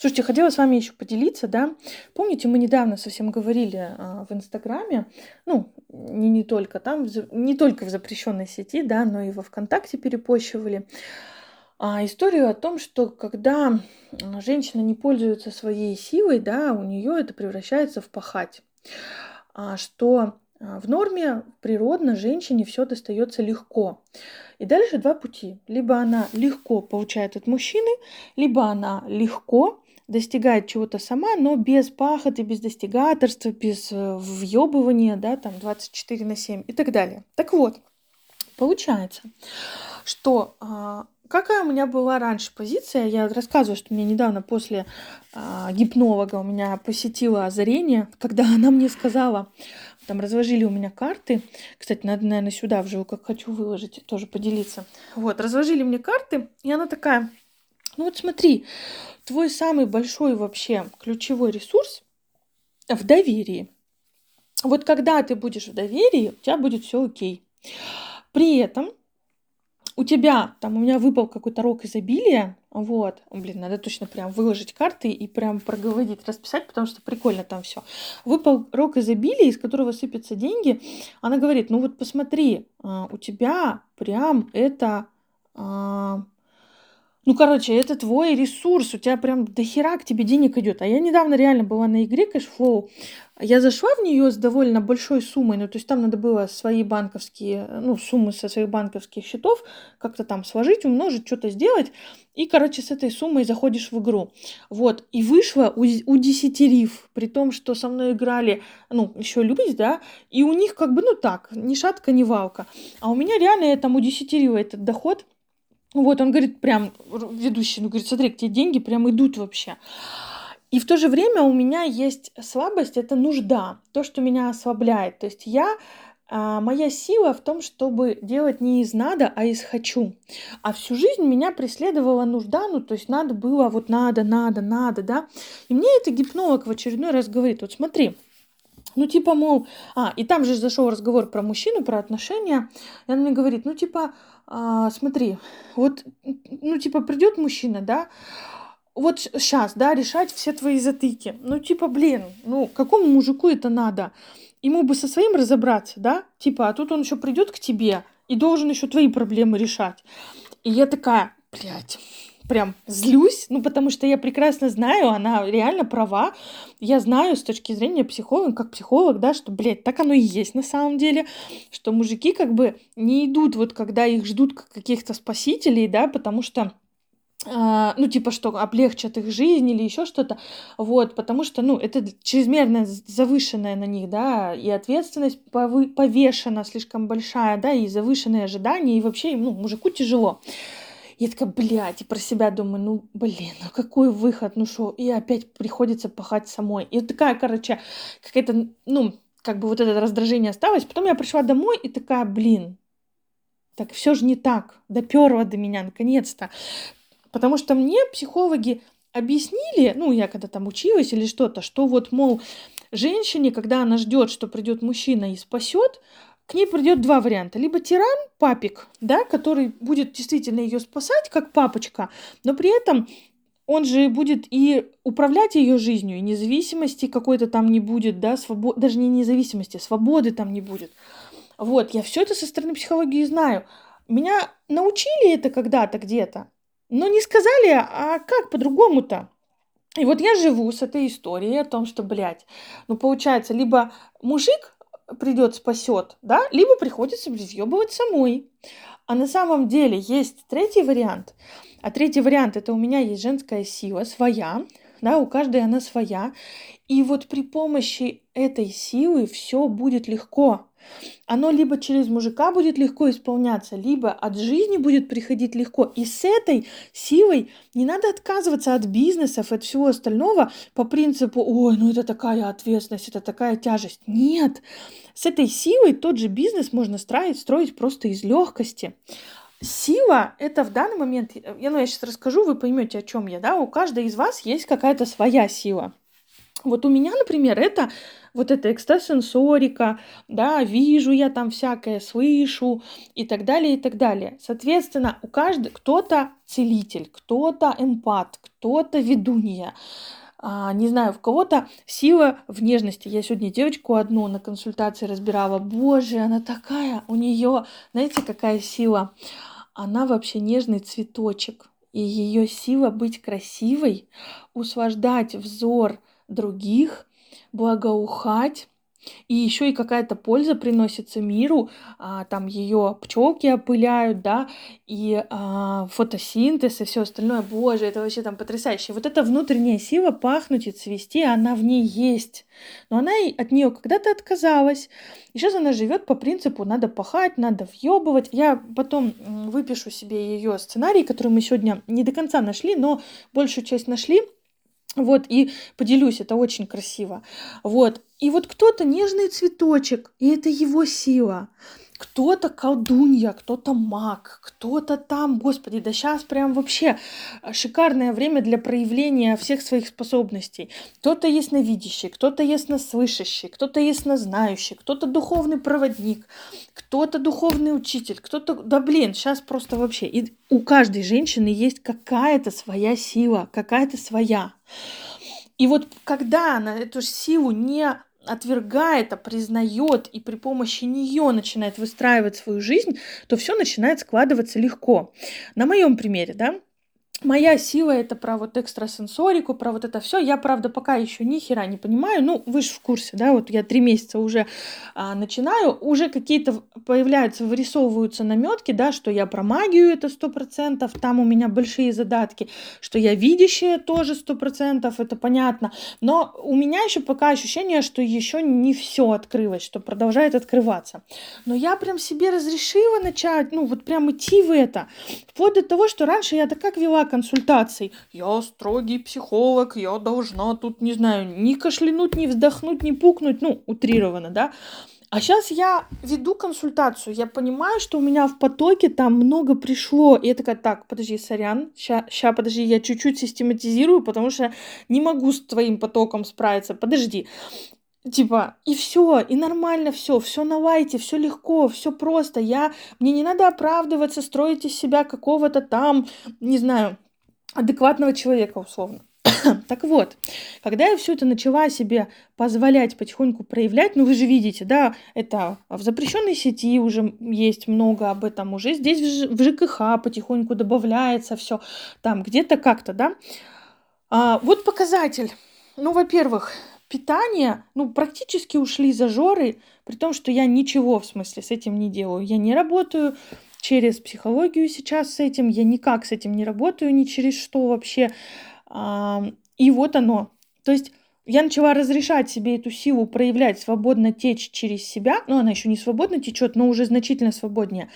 Слушайте, хотела с вами еще поделиться, да. Помните, мы недавно совсем говорили а, в Инстаграме, ну, не, не только там, не только в запрещенной сети, да, но и во ВКонтакте перепощивали а, историю о том, что когда женщина не пользуется своей силой, да, у нее это превращается в пахать. А, что а, в норме природно женщине все достается легко. И дальше два пути. Либо она легко получает от мужчины, либо она легко достигает чего-то сама, но без пахоты, без достигаторства, без э, въебывания, да, там 24 на 7 и так далее. Так вот, получается, что а, какая у меня была раньше позиция? Я рассказываю, что мне недавно после а, гипнолога у меня посетило озарение, когда она мне сказала, там разложили у меня карты. Кстати, надо, наверное, сюда вживу, как хочу выложить, тоже поделиться. Вот, разложили мне карты, и она такая, ну вот смотри, твой самый большой вообще ключевой ресурс в доверии. Вот когда ты будешь в доверии, у тебя будет все окей. При этом у тебя, там у меня выпал какой-то рок изобилия, вот, блин, надо точно прям выложить карты и прям проговорить, расписать, потому что прикольно там все. Выпал рок изобилия, из которого сыпятся деньги. Она говорит, ну вот посмотри, а, у тебя прям это а, ну, короче, это твой ресурс, у тебя прям до хера к тебе денег идет. А я недавно реально была на игре Cashflow. Я зашла в нее с довольно большой суммой, ну, то есть там надо было свои банковские, ну, суммы со своих банковских счетов как-то там сложить, умножить, что-то сделать. И, короче, с этой суммой заходишь в игру. Вот. И вышло у, у десятерив, при том, что со мной играли, ну, еще люди, да, и у них как бы, ну, так, ни шатка, ни валка. А у меня реально я там удесятерила этот доход – вот, он говорит, прям, ведущий, ну, говорит, смотри, где деньги прям идут вообще. И в то же время у меня есть слабость, это нужда, то, что меня ослабляет. То есть я а, моя сила в том, чтобы делать не из надо, а из хочу. А всю жизнь меня преследовала нужда, ну, то есть надо было, вот надо, надо, надо, да. И мне это гипнолог в очередной раз говорит, вот смотри, ну, типа, мол, а, и там же зашел разговор про мужчину, про отношения, и он мне говорит, ну, типа, а, смотри, вот, ну, типа, придет мужчина, да, вот сейчас, да, решать все твои затыки. Ну, типа, блин, ну, какому мужику это надо? Ему бы со своим разобраться, да? Типа, а тут он еще придет к тебе и должен еще твои проблемы решать. И я такая, блядь, прям злюсь, ну, потому что я прекрасно знаю, она реально права. Я знаю с точки зрения психолога, как психолог, да, что, блядь, так оно и есть на самом деле, что мужики как бы не идут вот, когда их ждут каких-то спасителей, да, потому что Uh, ну, типа, что облегчат их жизнь или еще что-то, вот, потому что, ну, это чрезмерно завышенная на них, да, и ответственность повы- повешена слишком большая, да, и завышенные ожидания, и вообще, ну, мужику тяжело. Я такая, блядь, и про себя думаю, ну, блин, ну какой выход, ну что, и опять приходится пахать самой. И вот такая, короче, какая-то, ну, как бы вот это раздражение осталось. Потом я пришла домой и такая, блин, так все же не так, доперла до меня наконец-то. Потому что мне психологи объяснили, ну, я когда там училась или что-то, что вот, мол, женщине, когда она ждет, что придет мужчина и спасет, к ней придет два варианта. Либо тиран, папик, да, который будет действительно ее спасать, как папочка, но при этом он же будет и управлять ее жизнью, и независимости какой-то там не будет, да, свобод... даже не независимости, свободы там не будет. Вот, я все это со стороны психологии знаю. Меня научили это когда-то где-то, но не сказали, а как по-другому-то? И вот я живу с этой историей о том, что, блядь, ну, получается, либо мужик придет, спасет, да, либо приходится въебывать самой. А на самом деле есть третий вариант. А третий вариант это у меня есть женская сила своя, да, у каждой она своя. И вот при помощи этой силы все будет легко. Оно либо через мужика будет легко исполняться, либо от жизни будет приходить легко. И с этой силой не надо отказываться от бизнесов, от всего остального по принципу, ой, ну это такая ответственность, это такая тяжесть. Нет, с этой силой тот же бизнес можно строить, строить просто из легкости. Сила – это в данный момент, я, ну, я сейчас расскажу, вы поймете, о чем я, да, у каждой из вас есть какая-то своя сила. Вот у меня, например, это вот эта экстрасенсорика, да, вижу я там всякое, слышу и так далее, и так далее. Соответственно, у каждого кто-то целитель, кто-то эмпат, кто-то ведунья, а, не знаю, в кого-то сила в нежности. Я сегодня девочку одну на консультации разбирала. Боже, она такая, у нее, знаете, какая сила? Она вообще нежный цветочек. И ее сила быть красивой, услаждать взор других, благоухать, и еще и какая-то польза приносится миру, а, там ее пчелки опыляют, да, и а, фотосинтез и все остальное. Боже, это вообще там потрясающе. Вот эта внутренняя сила пахнуть и цвести, она в ней есть. Но она от нее когда-то отказалась. И сейчас она живет по принципу надо пахать, надо въебывать. Я потом выпишу себе ее сценарий, который мы сегодня не до конца нашли, но большую часть нашли. Вот, и поделюсь, это очень красиво. Вот, и вот кто-то нежный цветочек, и это его сила. Кто-то колдунья, кто-то маг, кто-то там, господи, да сейчас прям вообще шикарное время для проявления всех своих способностей. Кто-то ясновидящий, кто-то яснослышащий, кто-то яснознающий, кто-то духовный проводник, кто-то духовный учитель, кто-то... Да блин, сейчас просто вообще... И у каждой женщины есть какая-то своя сила, какая-то своя. И вот когда она эту силу не отвергает, а признает и при помощи нее начинает выстраивать свою жизнь, то все начинает складываться легко. На моем примере, да, Моя сила это про вот экстрасенсорику, про вот это все. Я, правда, пока еще ни хера не понимаю. Ну, вы же в курсе, да, вот я три месяца уже а, начинаю, уже какие-то появляются, вырисовываются наметки, да, что я про магию это сто процентов, там у меня большие задатки, что я видящая тоже сто процентов, это понятно. Но у меня еще пока ощущение, что еще не все открылось, что продолжает открываться. Но я прям себе разрешила начать, ну, вот прям идти в это. Вплоть до того, что раньше я так как вела консультаций. Я строгий психолог, я должна тут, не знаю, ни кашлянуть, ни вздохнуть, ни пукнуть, ну, утрированно, да. А сейчас я веду консультацию, я понимаю, что у меня в потоке там много пришло. И я такая, так, подожди, сорян, ща, подожди, я чуть-чуть систематизирую, потому что не могу с твоим потоком справиться. Подожди. Типа, и все, и нормально все, все на лайте, все легко, все просто. Я, мне не надо оправдываться, строить из себя какого-то там, не знаю, адекватного человека, условно. так вот, когда я все это начала себе позволять потихоньку проявлять, ну вы же видите, да, это в запрещенной сети уже есть много об этом, уже здесь в ЖКХ потихоньку добавляется все, там где-то как-то, да. А, вот показатель. Ну, во-первых, питание, ну, практически ушли зажоры, при том, что я ничего, в смысле, с этим не делаю. Я не работаю через психологию сейчас с этим, я никак с этим не работаю, ни через что вообще. И вот оно. То есть я начала разрешать себе эту силу проявлять, свободно течь через себя. Ну, она еще не свободно течет, но уже значительно свободнее.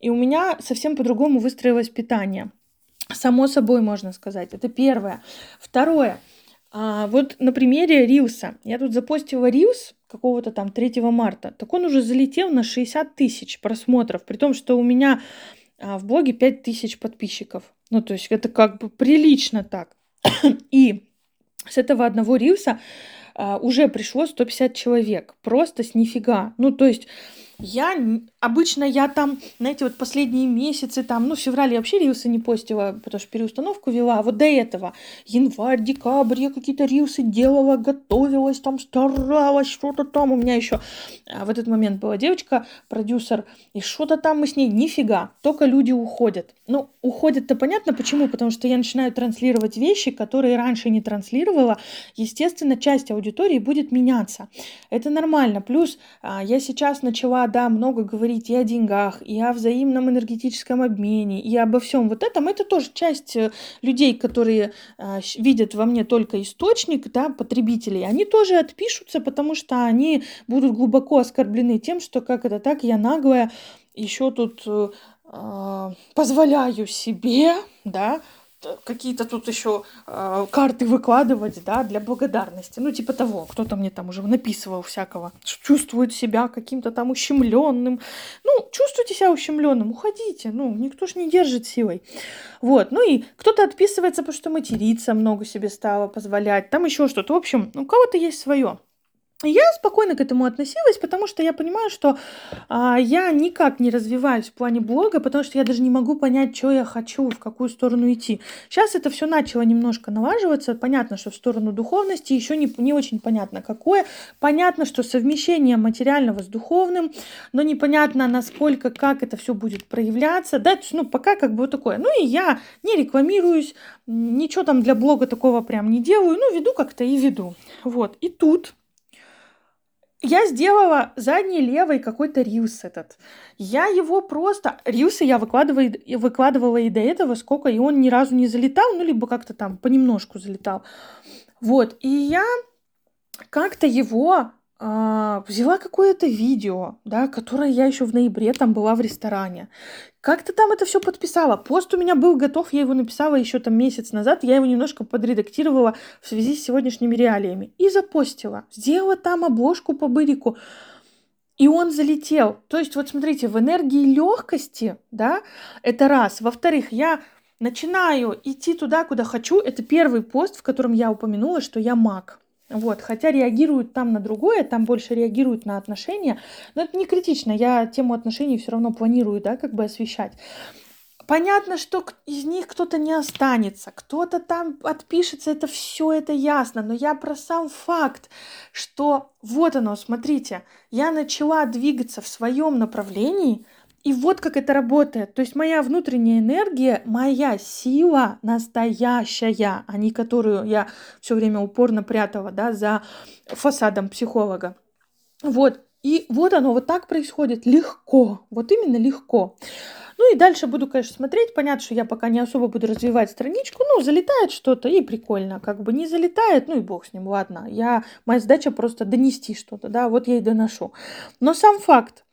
И у меня совсем по-другому выстроилось питание. Само собой, можно сказать. Это первое. Второе. А, вот на примере Рилса. Я тут запостила Рилс какого-то там 3 марта. Так он уже залетел на 60 тысяч просмотров, при том, что у меня а, в блоге 5 тысяч подписчиков. Ну, то есть это как бы прилично так. И с этого одного Рилса а, уже пришло 150 человек. Просто с нифига. Ну, то есть я обычно я там, знаете, вот последние месяцы, там, ну, в феврале вообще рилсы не постила, потому что переустановку вела. А вот до этого, январь, декабрь, я какие-то рилсы делала, готовилась, там, старалась, что-то там. У меня еще а, в этот момент была девочка, продюсер, и что-то там мы с ней, нифига, только люди уходят. Ну, уходят-то понятно, почему? Потому что я начинаю транслировать вещи, которые раньше не транслировала. Естественно, часть аудитории будет меняться. Это нормально. Плюс а, я сейчас начала да, много говорить и о деньгах, и о взаимном энергетическом обмене, и обо всем вот этом, это тоже часть э, людей, которые э, видят во мне только источник, да, потребителей, они тоже отпишутся, потому что они будут глубоко оскорблены тем, что как это так, я наглая, еще тут э, а, позволяю себе, да, какие-то тут еще э, карты выкладывать, да, для благодарности. Ну, типа того, кто-то мне там уже написывал всякого. Чувствует себя каким-то там ущемленным. Ну, чувствуйте себя ущемленным, уходите. Ну, никто ж не держит силой. Вот. Ну и кто-то отписывается, потому что материться много себе стало позволять. Там еще что-то. В общем, у кого-то есть свое. Я спокойно к этому относилась, потому что я понимаю, что а, я никак не развиваюсь в плане блога, потому что я даже не могу понять, что я хочу, в какую сторону идти. Сейчас это все начало немножко налаживаться. Понятно, что в сторону духовности еще не, не очень понятно, какое. Понятно, что совмещение материального с духовным, но непонятно, насколько, как это все будет проявляться. Да, ну, пока как бы вот такое. Ну и я не рекламируюсь, ничего там для блога такого прям не делаю, ну, веду как-то и веду. Вот. И тут я сделала задний левый какой-то рилс этот. Я его просто... Рилсы я выкладывала, выкладывала и до этого сколько, и он ни разу не залетал, ну, либо как-то там понемножку залетал. Вот, и я как-то его а, взяла какое-то видео, да, которое я еще в ноябре там была в ресторане. Как то там это все подписала? Пост у меня был готов, я его написала еще там месяц назад, я его немножко подредактировала в связи с сегодняшними реалиями и запостила. Сделала там обложку по бырику. И он залетел. То есть, вот смотрите, в энергии легкости, да, это раз. Во-вторых, я начинаю идти туда, куда хочу. Это первый пост, в котором я упомянула, что я маг. Вот, хотя реагируют там на другое, там больше реагируют на отношения, но это не критично, я тему отношений все равно планирую, да, как бы освещать. Понятно, что из них кто-то не останется, кто-то там отпишется, это все это ясно, но я про сам факт, что вот оно, смотрите, я начала двигаться в своем направлении, и вот как это работает. То есть моя внутренняя энергия, моя сила настоящая, а не которую я все время упорно прятала да, за фасадом психолога. Вот. И вот оно вот так происходит легко. Вот именно легко. Ну и дальше буду, конечно, смотреть. Понятно, что я пока не особо буду развивать страничку. Ну, залетает что-то и прикольно. Как бы не залетает, ну и бог с ним, ладно. Я, моя задача просто донести что-то, да, вот я и доношу. Но сам факт,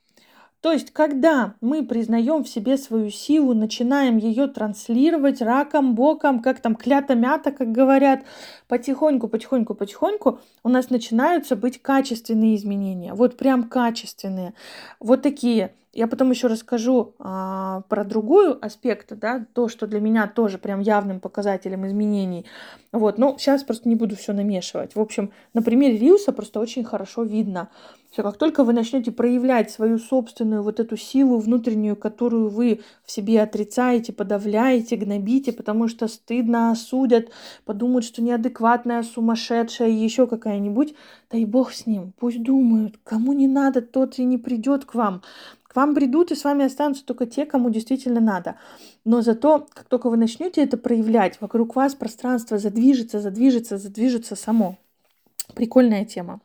то есть, когда мы признаем в себе свою силу, начинаем ее транслировать раком, боком, как там клята-мята, как говорят, потихоньку, потихоньку, потихоньку у нас начинаются быть качественные изменения. Вот прям качественные. Вот такие. Я потом еще расскажу а, про другую аспект, да, то, что для меня тоже прям явным показателем изменений. Вот, но сейчас просто не буду все намешивать. В общем, на примере Риуса просто очень хорошо видно, все, как только вы начнете проявлять свою собственную вот эту силу внутреннюю, которую вы в себе отрицаете, подавляете, гнобите, потому что стыдно осудят, подумают, что неадекватная, сумасшедшая, еще какая-нибудь, да и бог с ним, пусть думают, кому не надо, тот и не придет к вам. К вам придут и с вами останутся только те, кому действительно надо. Но зато, как только вы начнете это проявлять, вокруг вас пространство задвижется, задвижется, задвижется само. Прикольная тема.